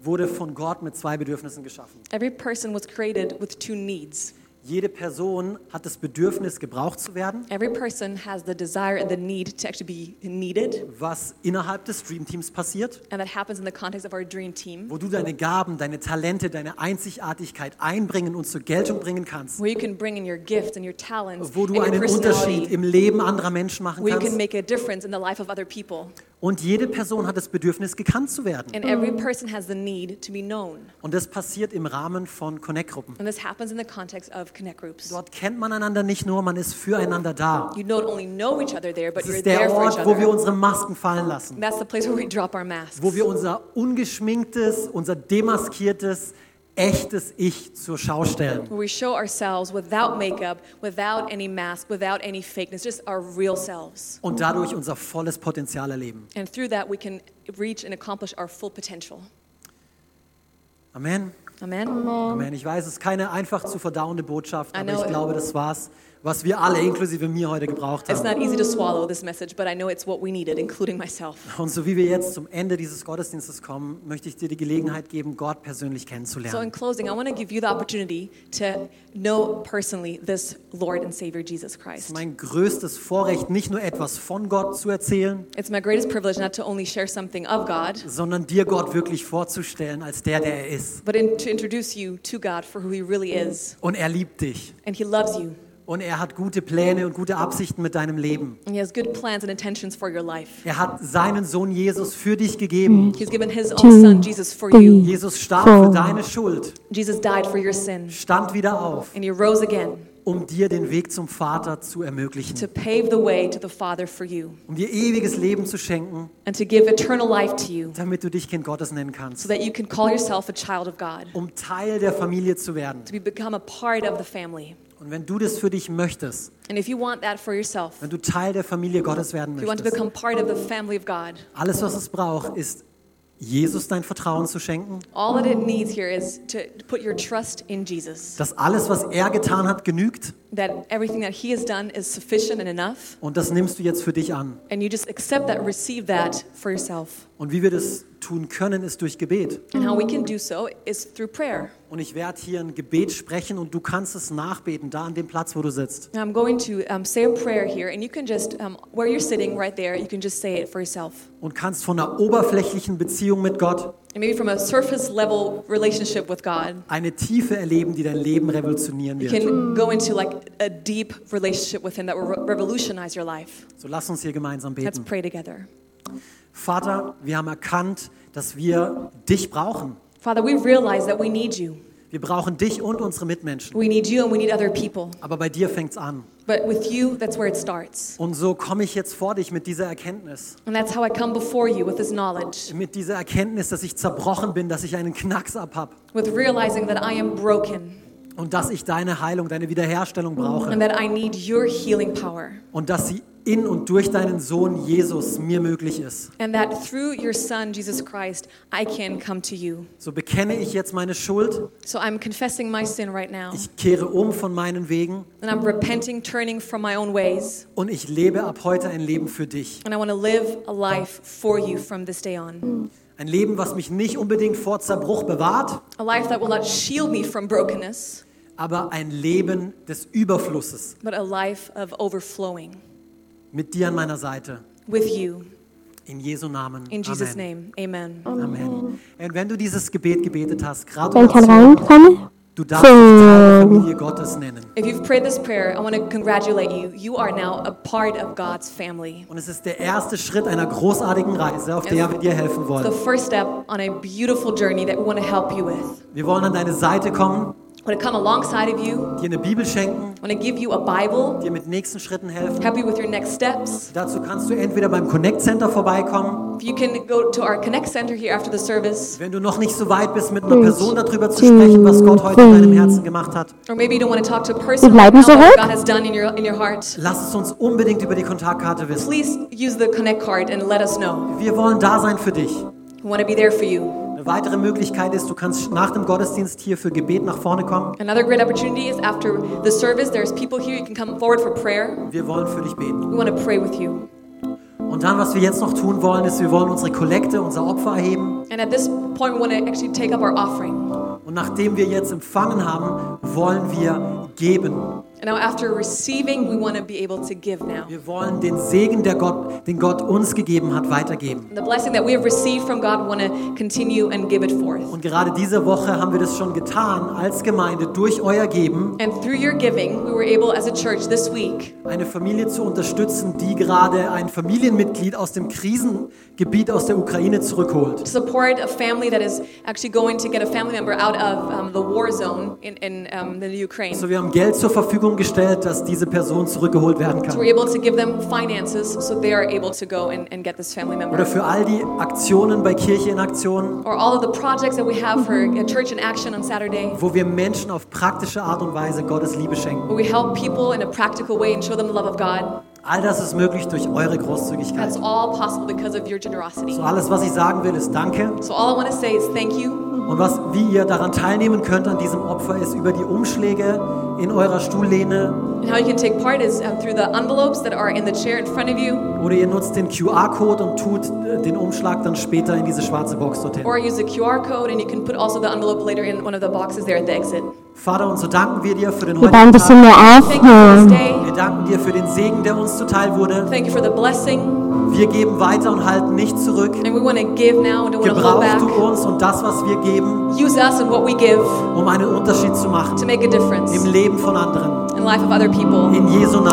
wurde von Gott mit zwei Bedürfnissen geschaffen. Every person was created with two needs. Jede Person hat das Bedürfnis, gebraucht zu werden, Every person has the desire and the need to actually be needed, was innerhalb des Dream Teams passiert, and that happens in the context of our dream team, wo du deine Gaben, deine Talente, deine Einzigartigkeit einbringen und zur Geltung bringen kannst, where you can bring in your gifts and your talents wo du einen Unterschied im Leben anderer Menschen machen where you can kannst. make a difference in the life of other people, Und jede Person hat das Bedürfnis, gekannt zu werden. And every person has the need to be known. Und das passiert im Rahmen von Connect-Gruppen. And this happens in the context of connect groups. Dort kennt man einander nicht nur, man ist füreinander da. You not only know each other there, but Das you're ist there der for each Ort, wo wir other. unsere Masken fallen lassen. That's the place where we drop our masks. Wo wir unser ungeschminktes, unser demaskiertes, echtes Ich zur Schau stellen. Where we show ourselves without makeup, without any mask, without any fakeness, just our real selves. Und dadurch unser volles Potenzial erleben. And through that, we can reach and accomplish our full potential. Amen. Amen. Amen. Ich weiß, es ist keine einfach zu verdauende Botschaft, aber ich glaube, das war's, was wir alle, inklusive mir, heute gebraucht It's haben. not easy to swallow this message, but I know it's what we needed, including myself. Und so wie wir jetzt zum Ende dieses Gottesdienstes kommen, möchte ich dir die Gelegenheit geben, Gott persönlich So, kennenzulernen. in closing, I want to give you the opportunity to know personally this Lord and Savior Jesus Es ist Christ. mein größtes Vorrecht, nicht nur etwas von Gott zu erzählen, It's my greatest privilege not to only share something of God, sondern dir Gott wirklich vorzustellen als der, der er ist. but in, to introduce you to God for who He really is. Und er liebt dich. And He loves you, Und er hat gute Pläne und gute Absichten mit deinem Leben. He has good plans and intentions for your life. Er hat seinen Sohn Jesus für dich gegeben. He's given His own Son, Jesus, for you. Jesus starb für deine Schuld, Jesus died for your sin, stand wieder auf, and He rose again um dir den Weg zum Vater zu ermöglichen, to pave the way to the Father for you um dir ewiges Leben zu schenken, and to give eternal life to you damit du dich Kind Gottes nennen so kannst, that you can call yourself a child of God, um Teil der Familie zu werden. to be, become a part of the family. Und wenn du das für dich möchtest, And if you want that for yourself, wenn du Teil der Familie Gottes werden möchtest, God, alles, was es braucht, ist, Jesus dein Vertrauen zu schenken, all that it needs here is to put your trust in Jesus. dass alles, was er getan hat, genügt That everything that He has done is sufficient and enough, und das nimmst du jetzt für dich an. and you just accept that, receive that for yourself. Und wie wir das tun können, ist durch Gebet. And how we can do so is through prayer. Und ich werde hier ein Gebet sprechen und du kannst es nachbeten, da an dem Platz, wo du sitzt. I'm going to um, say a prayer here, and you can just, um, where you're sitting right there, you can just say it for yourself. Und kannst von einer oberflächlichen Beziehung mit Gott And maybe from a surface level relationship with God, eine Tiefe erleben, die dein Leben revolutionieren you wird. can go into like a deep relationship with Him that will re- revolutionize your life. So lass uns hier gemeinsam Let's beten. pray together. Vater, wir haben erkannt, dass wir dich brauchen. Father, we realize that we need you. Wir brauchen dich und unsere Mitmenschen. We need you and we need other people. Aber bei dir fängt's an. But with you, that's where it starts. Und so komme ich jetzt vor dich mit dieser Erkenntnis. And that's how I come before you with this knowledge, Mit dieser Erkenntnis, dass ich zerbrochen bin, dass ich einen Knacks ab hab with realizing that I am broken und dass ich deine Heilung, deine Wiederherstellung brauche. and that I need your healing power. Und dass sie in und durch deinen Sohn Jesus mir möglich ist. And that through your Son, Jesus Christ, I can come to you. So bekenne ich jetzt meine Schuld. So I'm confessing my sin right now. Ich kehre um von meinen Wegen And I'm repenting, turning from my own ways. und ich lebe ab heute ein Leben für dich. And I want to live a life for you from this day on. Ein Leben, was mich nicht unbedingt vor Zerbruch bewahrt, A life that will not shield me from brokenness, aber ein Leben des Überflusses but a life of overflowing mit dir an meiner Seite. with you. In Jesu Namen. In Jesus' Amen. name, amen. Amen. Und wenn du dieses Gebet gebetet hast, Wenn ich reinkommen? du darfst dich Teil der Familie Gottes nennen. If you've prayed this prayer, I want to congratulate you. You are now a part of God's family. Und es ist der erste Schritt einer großartigen Reise, auf der wir dir helfen The wollen. first step on a beautiful journey that we want to help you with. Wir wollen an deine Seite kommen, want to come alongside of you. dir eine Bibel schenken, I want to give you a Bible, dir mit nächsten Schritten helfen. help you with your next steps. Dazu kannst du entweder beim Connect Center vorbeikommen, You can go to our Connect Center here after the service, wenn du noch nicht so weit bist, mit einer Person darüber zu sprechen, was Gott heute in deinem Herzen gemacht hat. or maybe you don't want to talk to a person Wir bleiben what zurück. God has done in your in your heart. Lass es uns unbedingt über die Kontaktkarte wissen. Please use the Connect card and let us know. Wir wollen da sein für dich. We want to be there for you. Eine weitere Möglichkeit ist, du kannst nach dem Gottesdienst hier für Gebet nach vorne kommen. Another great opportunity is after the service, there's people here. You can come forward for prayer. Wir wollen für dich beten. We want to pray with you. Und dann, was wir jetzt noch tun wollen, ist, wir wollen unsere Kollekte, unser Opfer erheben. And at this point, we want to actually take up our offering. Und nachdem wir jetzt empfangen haben, wollen wir geben. Now, after receiving, we want to be able to give now. Wir wollen den Segen, der Gott, den Gott uns gegeben hat, weitergeben. The blessing that we have received from God, we want to continue and give it forth. Und gerade diese Woche haben wir das schon getan als Gemeinde durch euer Geben, And through your giving, we were able as a church this week eine Familie zu unterstützen, die gerade ein Familienmitglied aus dem Krisengebiet aus der Ukraine zurückholt. to support a family that is actually going to get a family member out of um, the war zone in, in um, the Ukraine. So, wir haben Geld zur Verfügung gestellt, dass diese Person zurückgeholt werden So kann. we're able to give them finances so they are able to go and, and get this family Oder für all die Aktionen bei Kirche in Aktion, Or all of the projects that we have for a Church in Action on Saturday, wo wir Menschen auf praktische Art und Weise Gottes Liebe schenken. where we help people in a practical way and show them the love of God. All das ist möglich durch eure Großzügigkeit. That's all possible because of your generosity. So alles, was ich sagen will, ist Danke. So all I want to say is thank you. Und was, wie ihr daran teilnehmen könnt an diesem Opfer, ist über die Umschläge in eurer Stuhllehne And how you can take part is um, through the envelopes that are in the chair in front of you, oder ihr nutzt den QR-Code und tut äh, den Umschlag dann später in diese schwarze Box dorthin. or use the QR code and you can put also the envelope later in one of the boxes there at the exit. Vater, und so danken wir dir für den Wir heutigen danken Tag. wir danken dir für den Segen, der uns zuteil wurde. Thank you for the blessing. Wir geben weiter und halten nicht zurück. And we want to give now and don't want to hold Gebrauchst back. du uns und das, was wir geben, Use us and what we give um einen Unterschied zu machen to make a difference im Leben von anderen. in the life of other people. In Jesu Namen.